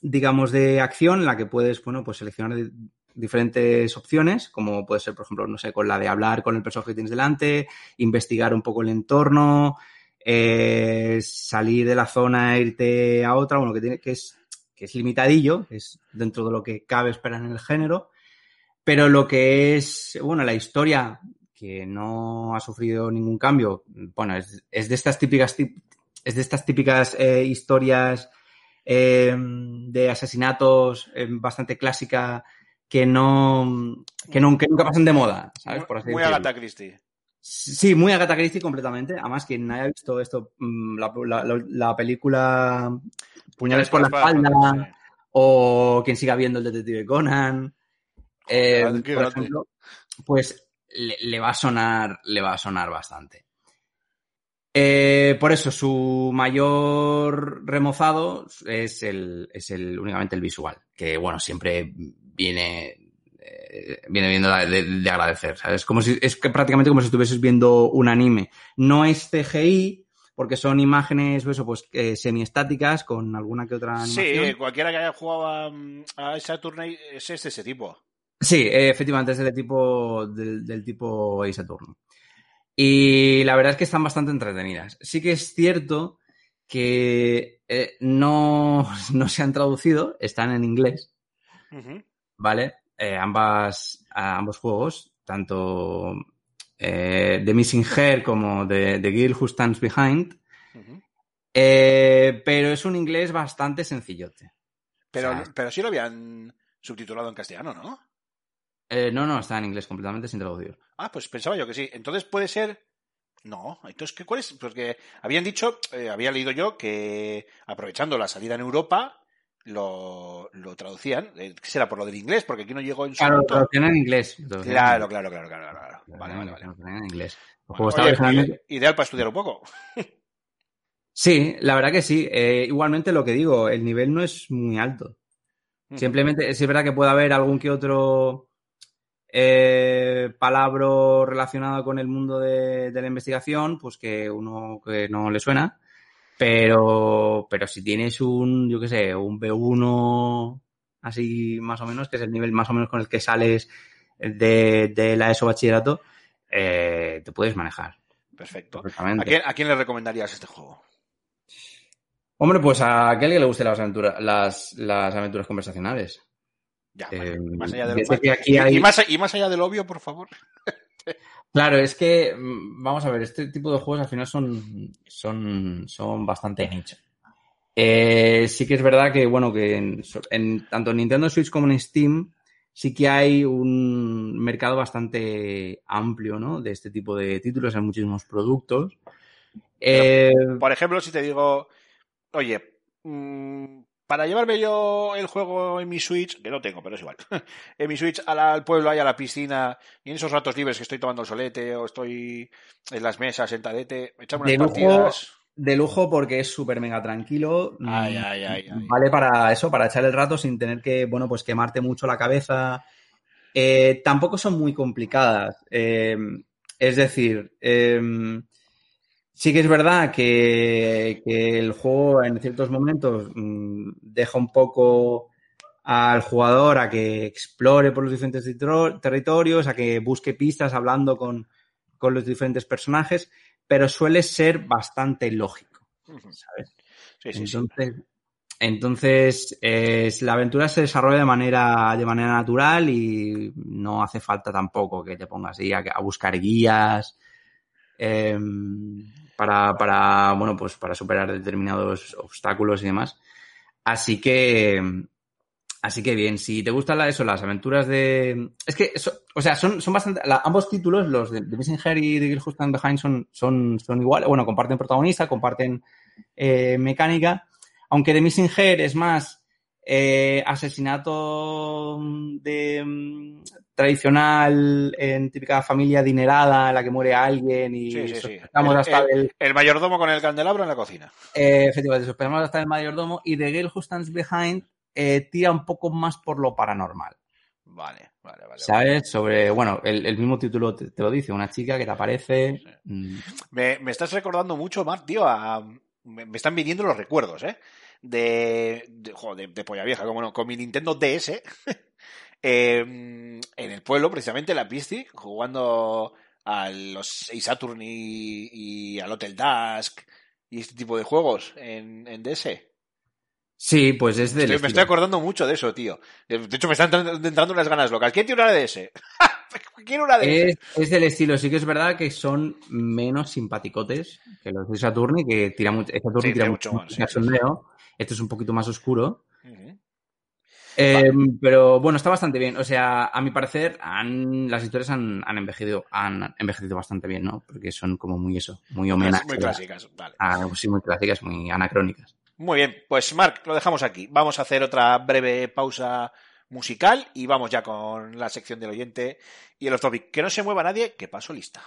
digamos, de acción en la que puedes, bueno, pues seleccionar di- diferentes opciones, como puede ser, por ejemplo, no sé, con la de hablar con el personaje que tienes delante, investigar un poco el entorno, eh, salir de la zona e irte a otra, bueno, que tiene, que es, que es limitadillo, es dentro de lo que cabe esperar en el género, pero lo que es, bueno, la historia, que no ha sufrido ningún cambio, bueno, es, de estas típicas, es de estas típicas eh, historias eh, de asesinatos eh, bastante clásica que no, que, no- que nunca pasan de moda, ¿sabes? Por así Muy decirlo. Agatha Christie. Sí, muy Agatha Christie completamente. Además, quien haya visto esto, mm, la, la- la- la película Puñales por la espalda, o quien siga viendo el detective Conan, eh, qué por ejemplo, pues le, le va a sonar, le va a sonar bastante. Eh, por eso, su mayor remozado es el, es el únicamente el visual, que bueno, siempre viene, eh, viene viendo de, de agradecer, ¿sabes? Como si, es que prácticamente como si estuvieses viendo un anime. No es CGI, porque son imágenes, eso, pues, eh, semiestáticas con alguna que otra Sí, animación. cualquiera que haya jugado a, a Saturn es de ese tipo. Sí, eh, efectivamente, es del tipo, del, del tipo Attorney. Y la verdad es que están bastante entretenidas. Sí que es cierto que eh, no, no se han traducido, están en inglés. ¿vale? Eh, ambas, ambos juegos, tanto eh, The Missing Hair como The, The Girl Who Stands Behind, eh, pero es un inglés bastante sencillote. Pero, O sea, pero sí lo habían subtitulado en castellano, ¿no? Eh, no, no, está en inglés completamente sin traducir. Ah, pues pensaba yo que sí. Entonces puede ser. No, entonces, ¿qué, ¿cuál es? Porque habían dicho, eh, había leído yo que aprovechando la salida en Europa, lo, lo traducían. Eh, ¿Qué será por lo del inglés? Porque aquí no llegó en su Claro, lo momento. traducían en inglés. lo traducían en Claro, inglés. claro, claro, claro, claro. Vale, vale, vale. Lo traducían en inglés. Bueno, oye, originalmente- ideal para estudiar un poco. Sí, la verdad que sí. Eh, igualmente lo que digo, el nivel no es muy alto. Simplemente, es verdad que puede haber algún que otro eh, palabra relacionado con el mundo de, de la investigación, pues que uno que no le suena. Pero, pero si tienes un, yo qué sé, un B1 así más o menos, que es el nivel más o menos con el que sales de, de la ESO bachillerato, eh, te puedes manejar Perfecto. ¿A quién, ¿A quién le recomendarías este juego? Hombre, pues a aquel que le guste las aventuras, las, las aventuras conversacionales. Ya, Eh, vale. más allá de fíjate lo, que aquí y- hay- y más, y más allá del obvio, por favor. Claro, es que, mm, vamos a ver, este tipo de juegos al final son, son, son bastante nicho. Eh, sí que es verdad que, bueno, que en, en tanto en Nintendo Switch como en Steam sí que hay un mercado bastante amplio, ¿no? De este tipo de títulos, hay muchísimos productos. Eh, Por ejemplo, si te digo, oye, mm, para llevarme yo el juego en mi Switch, que no tengo, pero es igual, en mi Switch la- al pueblo, ahí a la piscina, y en esos ratos libres que estoy tomando el solete o estoy en las mesas sentadete, echarme unas De lujo, partidas. de lujo porque es súper mega tranquilo. Ay, Mm, ay, ay, ay. Vale para eso, para echar el rato sin tener que, bueno, pues quemarte mucho la cabeza. Eh, tampoco son muy complicadas. Eh, es decir, eh, sí que es verdad que, que el juego en ciertos momentos mm, deja un poco al jugador a que explore por los diferentes territorios, a que busque pistas hablando con, con los diferentes personajes, pero suele ser bastante lógico. ¿sabes? Sí, sí, sí. Entonces, entonces eh, la aventura se desarrolla de manera, de manera natural y no hace falta tampoco que te pongas ahí a, a buscar guías eh, para, para, bueno, pues para superar determinados obstáculos y demás. Así que, así que bien, si te gustan eso, las aventuras de... Es que, o sea, son, son bastante... ambos títulos, los de, de Missing Her y de Girl Who Stand Behind, son, son, son iguales. Bueno, comparten protagonista, comparten eh, mecánica. Aunque The Missing Her es más eh, asesinato de tradicional en típica familia adinerada en la que muere alguien y Sí, sí, sí. sospechamos El- hasta del El mayordomo con el candelabro en la cocina. eh, efectivamente, sospechamos hasta el mayordomo y The Girl Who Stands Behind eh, tira un poco más por lo paranormal. Vale, vale, vale. vale. ¿Sabes? Sobre, bueno, el, el mismo título te, te lo dice, una chica que te aparece. mm, Me, me estás recordando mucho, Mark, tío, a- me, me están viniendo los recuerdos, ¿eh? De, de, joder, de, de polla vieja, como no, con mi Nintendo DS, eh, en el pueblo, precisamente, en la Pisti, jugando a los Ace Saturn y, y al Hotel Dusk y este tipo de juegos en, en DS. Sí, pues es del Estoy- me estoy acordando mucho de eso, tío. De hecho, me están entrando unas ganas locas. ¿Quién tiene una DS? Quiero una DS. Es, es del estilo, sí que es verdad que son menos simpaticotes que los de Saturni, que tira mucho, Saturni Sí, tira tiene mucho mucho más, sí, sí. Este es un poquito más oscuro. Eh, Pero bueno, está bastante bien. O sea, a mi parecer, han, las historias han, han envejecido, han envejecido bastante bien, ¿no? Porque son como muy eso, muy homenaje. Muy clásicas, vale. a- sí, muy clásicas, muy anacrónicas. Muy bien, pues Marc, lo dejamos aquí. Vamos a hacer otra breve pausa musical y vamos ya con la sección del oyente y el topic. Que no se mueva nadie, que paso lista.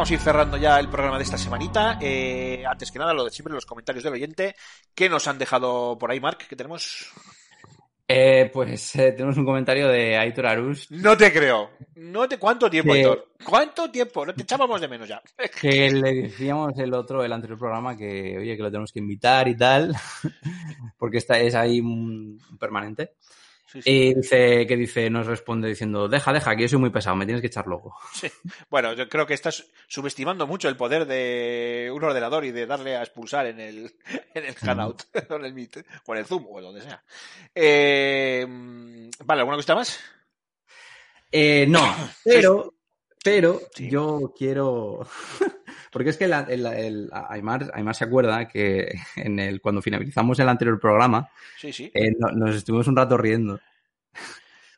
Vamos a ir cerrando ya el programa de esta semanita. Eh, antes que nada, lo de siempre, los comentarios del oyente. ¿Qué nos han dejado por ahí, Mark? ¿Qué tenemos? Eh, pues eh, tenemos un comentario de Aitor Arus No te creo. No te... ¿Cuánto tiempo. Héctor? ¿Cuánto tiempo? No te echábamos de menos ya. que le decíamos el otro, el anterior programa, que oye, que lo tenemos que invitar y tal, porque está, es ahí un permanente. Sí, sí. Y dice, que dice, nos responde diciendo, deja, deja, que yo soy muy pesado, me tienes que echar loco. Bueno, yo creo que estás subestimando mucho el poder de un ordenador y de darle a expulsar en el, en el Hangout, o en el Meet, o en el Zoom, o donde sea. Eh, vale, ¿alguna cosa más? Eh, no, pero, pero yo quiero. Porque es que la- el, el- Aymar, Aymar se acuerda que en el, cuando finalizamos el anterior programa, Sí, sí. eh, no- nos estuvimos un rato riendo.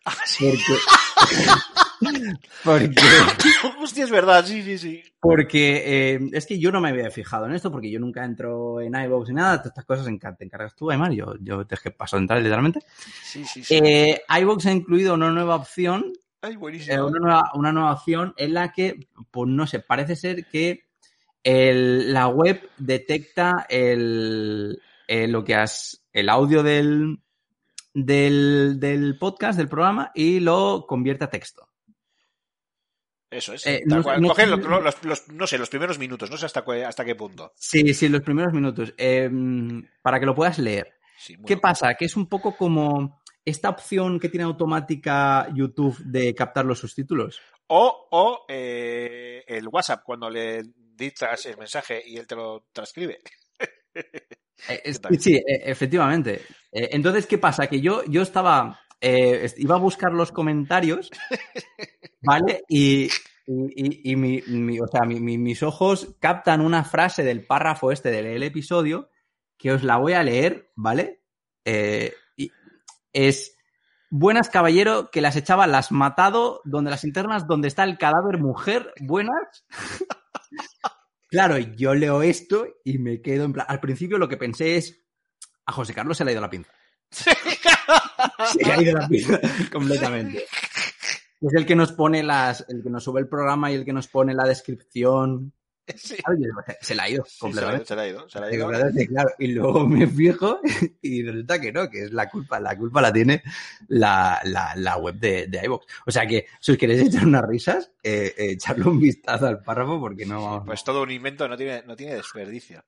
Ah, sí. Porque. porque Hostia, es verdad, sí, sí, sí. Porque eh, es que yo no me había fijado en esto, porque yo nunca entro en iVoox ni nada, todas estas cosas enca- te encargas tú, Aymar, yo, yo te paso de entrar literalmente. Sí, sí, sí. Eh, iVoox ha incluido una nueva opción, Ay, eh, una, nueva, una nueva opción en la que, pues no sé, parece ser que el- la web detecta el, eh, lo que has, el audio del, del, del podcast, del programa, y lo convierte a texto. Eso es. eh, no- lo- los, los- no sé, los primeros minutos, no sé hasta, hasta qué punto. Sí, sí, los primeros minutos. Eh, para que lo puedas leer. Sí, ¿Qué pasa? Que es un poco como esta opción que tiene automática YouTube de captar los subtítulos. O, o eh, el WhatsApp, cuando le dictas el mensaje y él te lo transcribe. Eh, sí, eh, efectivamente. Eh, entonces, ¿qué pasa? Que yo, yo estaba, eh, iba a buscar los comentarios, ¿vale? Y, y- y- y mi, mi- o sea, mi- mi- mis ojos captan una frase del párrafo este del episodio que os la voy a leer, ¿vale? Eh, y es buenas caballero que las echaba las matado donde las internas donde está el cadáver mujer buenas claro yo leo esto y me quedo en plan al principio lo que pensé es a José Carlos se le ha ido la pinza. Se le ha ido la pinza completamente. Es el que nos pone las el que nos sube el programa y el que nos pone la descripción Sí. Claro, yo digo, se le ha ido Sí, se, la, completamente se la ha ido, se la ha Digo, ido. claro. Y luego me fijo y resulta que no, que es la culpa. La culpa la tiene la, la, la web de, de iVoox. O sea que, si os queréis echar unas risas, eh, eh, echarle un vistazo al párrafo porque no... Pues todo un invento no tiene, no tiene desperdicio.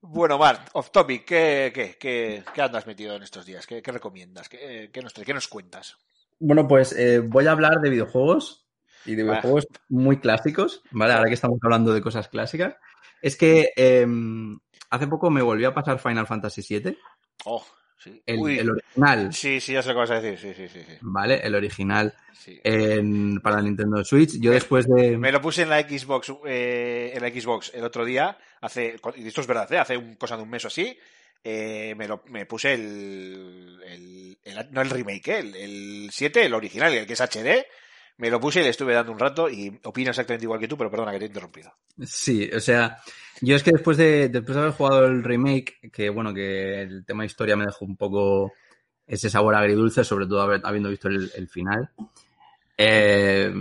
Bueno, Mart, off topic, ¿qué, qué, qué, qué andas metido en estos días? ¿Qué, qué recomiendas? ¿Qué, qué nos, qué nos cuentas? Bueno, pues eh, voy a hablar de videojuegos y de Ah. videojuegos muy clásicos, ¿vale? Ahora que estamos hablando de cosas clásicas. Es que eh, hace poco me volví a pasar Final Fantasy VII, Oh, sí. el, el original, Sí, sí, ya sé lo que vas a decir. Sí, sí, sí. sí. ¿vale? El original sí. en- para Nintendo Switch. Yo después de... Me lo puse en la Xbox, eh, en la Xbox el otro día, hace, y esto es verdad, ¿eh? hace un, cosa de un mes o así, eh, me, lo, me puse el, el, el- no el remake, ¿eh? el, el 7, el original, el que es HD, me lo puse y le estuve dando un rato y opino exactamente igual que tú, pero perdona que te he interrumpido. Sí, o sea, yo es que después de, después de haber jugado el remake, que bueno, que el tema de historia me dejó un poco ese sabor agridulce, sobre todo habiendo visto el, final. Eh,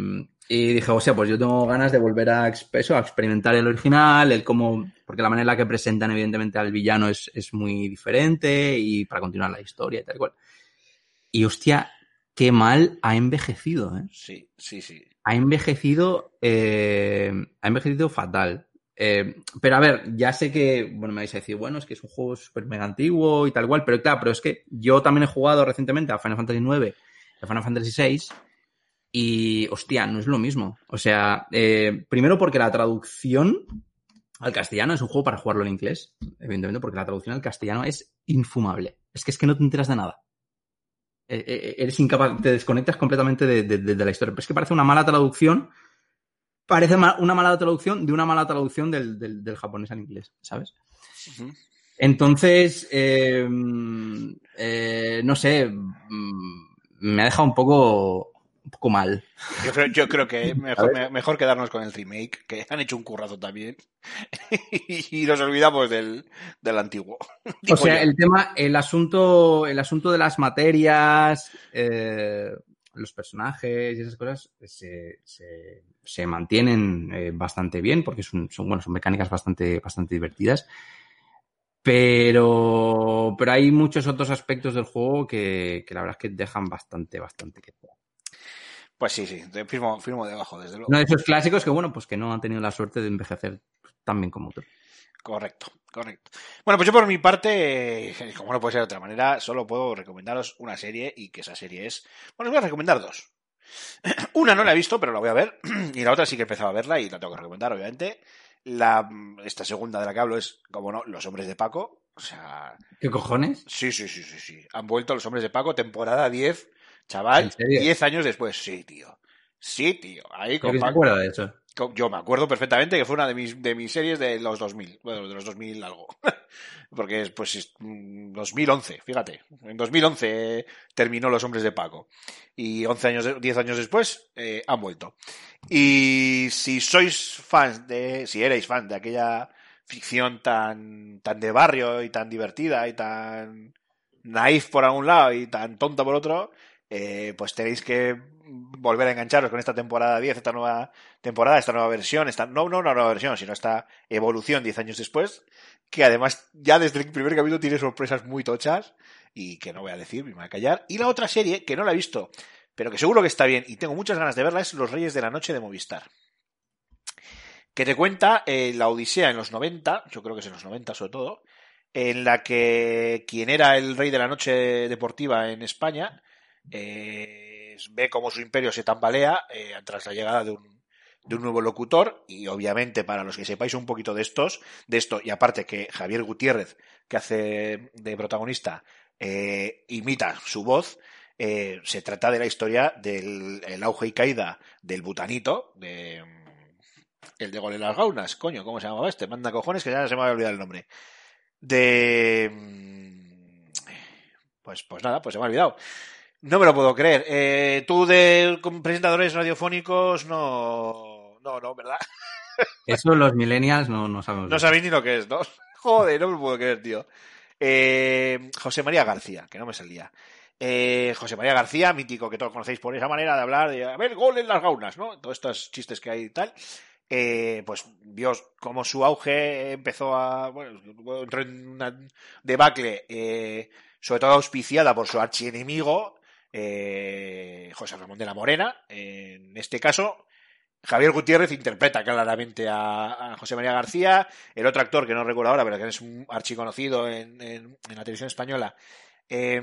y dije, o sea, pues yo tengo ganas de volver a, eso, a experimentar el original, el cómo, porque la manera en la que presentan evidentemente al villano es, es muy diferente y para continuar la historia y tal cual. Y hostia, qué mal ha envejecido, ¿eh? Sí, sí, sí. ha envejecido, eh, ha envejecido fatal. Eh, pero a ver, ya sé que, bueno, me vais a decir, bueno, es que es un juego súper mega antiguo y tal cual, pero claro, pero es que yo también he jugado recientemente a Final Fantasy IX y a Final Fantasy VI y, hostia, no es lo mismo. O sea, eh, primero porque la traducción al castellano es un juego para jugarlo en inglés, evidentemente, porque la traducción al castellano es infumable. Es que es que no te enteras de nada. Eh, eh, eres incapaz, te desconectas completamente de, de- la historia. Pero es que parece una mala traducción. Parece una mala traducción de una mala traducción del, del- del japonés al inglés, ¿sabes? Entonces, eh, eh, no sé, mm, me ha dejado un poco, un poco mal. Yo creo, yo creo que mejor, ¿Sabes? me- mejor quedarnos con el remake, que han hecho un currazo también. y nos olvidamos del, del antiguo. O sea, yo. el tema, el asunto, el asunto de las materias, eh, los personajes y esas cosas se, se, se mantienen eh, bastante bien porque son, son, bueno, son mecánicas bastante, bastante divertidas. Pero, pero hay muchos otros aspectos del juego que, que la verdad es que dejan bastante, bastante que. Pues sí, sí, firmo, firmo debajo, desde luego. Uno de esos clásicos que, bueno, pues que no han tenido la suerte de envejecer tan bien como otros. Correcto, correcto. Bueno, pues yo por mi parte, eh, como no puede ser de otra manera, solo puedo recomendaros una serie y que esa serie es... Bueno, os voy a recomendar dos. Una no la he visto, pero la voy a ver. Y la otra sí que he empezado a verla y la tengo que recomendar, obviamente. La, esta segunda de la que hablo es, como no, Los Hombres de Paco. O sea, ¿Qué cojones? sí, sí, sí, sí, sí. Han vuelto Los Hombres de Paco, temporada 10. Chaval, ¿En serio? 10 años después. Sí, tío. Sí, tío. Ahí ¿Qué con Paco. acuerda de eso? Yo me acuerdo perfectamente que fue una de mis, de mis series de los 2000, bueno, de los 2000 algo. Porque es, pues, es, mm, 2011, fíjate. En 2011 eh, terminó Los Hombres de Paco. Y 11 años, de- 10 años después eh, han vuelto. Y si sois fans de, si erais fans de aquella ficción tan, tan de barrio y tan divertida y tan naif por algún lado y tan tonta por otro, eh, pues tenéis que volver a engancharos con esta temporada 10, esta nueva temporada, esta nueva versión, esta, no, no una nueva versión, sino esta evolución 10 años después, que además ya desde el primer capítulo tiene sorpresas muy tochas y que no voy a decir, me voy a callar. Y la otra serie, que no la he visto, pero que seguro que está bien y tengo muchas ganas de verla, es Los Reyes de la Noche de Movistar. Que te cuenta eh, la Odisea en los 90, yo creo que es en los 90 sobre todo, en la que quien era el rey de la noche deportiva en España eh, ve cómo su imperio se tambalea eh, tras la llegada de un, de un nuevo locutor y obviamente para los que sepáis un poquito de estos de esto y aparte que Javier Gutiérrez que hace de protagonista eh, imita su voz eh, se trata de la historia del el auge y caída del butanito de el de Gol en las Gaunas coño cómo se llamaba este manda cojones que ya se me había olvidado el nombre. De pues pues nada pues se me ha olvidado no me lo puedo creer. Eh, tú de presentadores radiofónicos no... No, no, ¿verdad? Eso los millennials no, no sabemos. No sabéis ni lo que es, ¿no? Joder, no me lo puedo creer, tío. Eh, José María García, que no me salía. Eh, José María García, mítico que todos conocéis por esa manera de hablar, de a ver, gol en las gaunas, ¿no? Todos estos chistes que hay y tal. Eh, pues vio cómo su auge empezó a. Bueno, entró en una debacle, eh, sobre todo auspiciada por su archienemigo, eh, José Ramón de la Morena. En este caso, Javier Gutiérrez interpreta claramente a, José María García. El otro actor, que no recuerdo ahora, pero que es un archiconocido en, la televisión española, eh,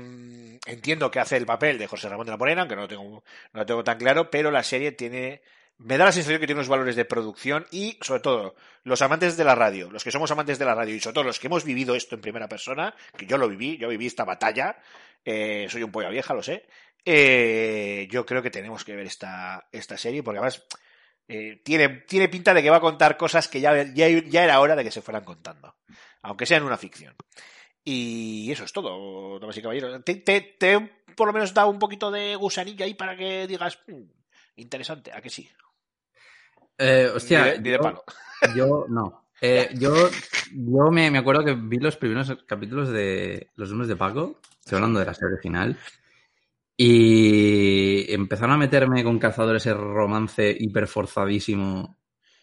entiendo que hace el papel de José Ramón de la Morena, aunque no tengo, no lo tengo tan claro, pero la serie tiene. Me da la sensación que tiene unos valores de producción y, sobre todo, los amantes de la radio, los que somos amantes de la radio y, sobre todo, los que hemos vivido esto en primera persona, que yo lo viví, yo viví esta batalla, eh, soy un polla vieja, lo sé, eh, yo creo que tenemos que ver esta, esta serie porque además eh, tiene, tiene pinta de que va a contar cosas que ya, ya, ya era hora de que se fueran contando, aunque sea en una ficción. Y eso es todo, damas y caballeros. Te, te, te por lo menos da un poquito de gusanillo ahí para que digas, "Mm, interesante, ¿a que sí? Eh, hostia, yo- palo. Yo no. Eh, yo yo me, me acuerdo que vi los primeros capítulos de Los Hombres de Paco, estoy hablando de la serie original, y empezaron a meterme con cazador ese romance hiperforzadísimo,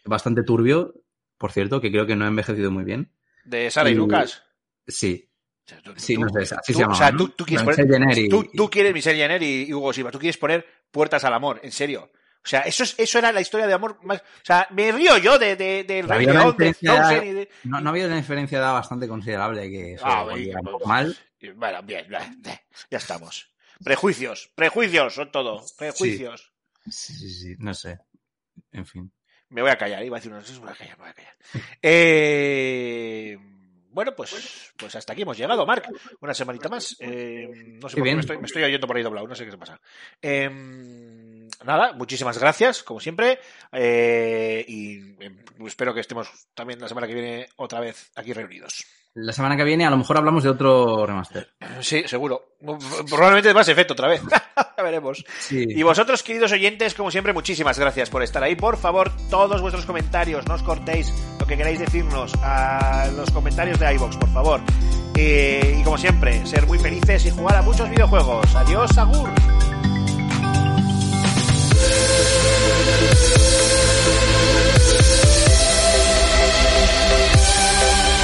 bastante turbio, por cierto, que creo que no ha envejecido muy bien. De Sara y Y- Lucas. Sí, O sea, tú- sí, tú- no sé, así tú- se llama. o sea, tú, tú quieres poner, y, tú, tú quieres Michelle Jenner y Hugo Silva, tú quieres poner puertas al amor, en serio. O sea, eso, es, eso era la historia de amor más. O sea, me río yo de, de, Rey Había una León, de diferencia- Frozen y de. No, no ha habido una diferencia de edad bastante considerable que eso Ah, un pues, mal. Bueno, bien, ya estamos. Prejuicios, prejuicios son todo. Prejuicios. Sí, sí, sí, no sé. En fin. Me voy a callar, iba a decir unos. Me voy a callar, me voy a callar. Eh, bueno, pues, pues hasta aquí hemos llegado, Marc. Una semanita más. Eh, no sé por qué me estoy, me estoy oyendo por ahí doblado, no sé qué se pasa. Eh, nada, muchísimas gracias, como siempre. eh, y eh, espero que estemos también la semana que viene otra vez aquí reunidos la semana que viene a lo mejor hablamos de otro remaster. Sí, seguro. Probablemente de más efecto otra vez. ya veremos. Y vosotros, queridos oyentes, como siempre, muchísimas gracias por estar ahí. Por favor, todos vuestros comentarios, no os cortéis lo que queráis decirnos a los comentarios de iBox, por favor. Eh, y como siempre, ser muy felices y jugar a muchos videojuegos. Adiós, Agur.